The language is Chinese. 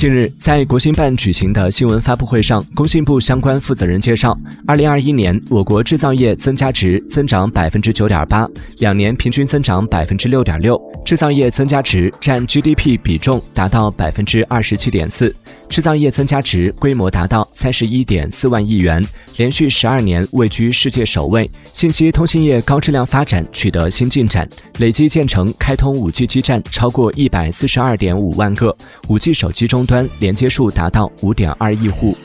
近日，在国新办举行的新闻发布会上，工信部相关负责人介绍，二零二一年我国制造业增加值增长百分之九点八，两年平均增长百分之六点六，制造业增加值占 GDP 比重达到百分之二十七点四，制造业增加值规模达到三十一点四万亿元，连续十二年位居世界首位。信息通信业高质量发展取得新进展，累计建成开通五 G 基站超过一百四十二点五万个，五 G 手机终端连接数达到五点二亿户。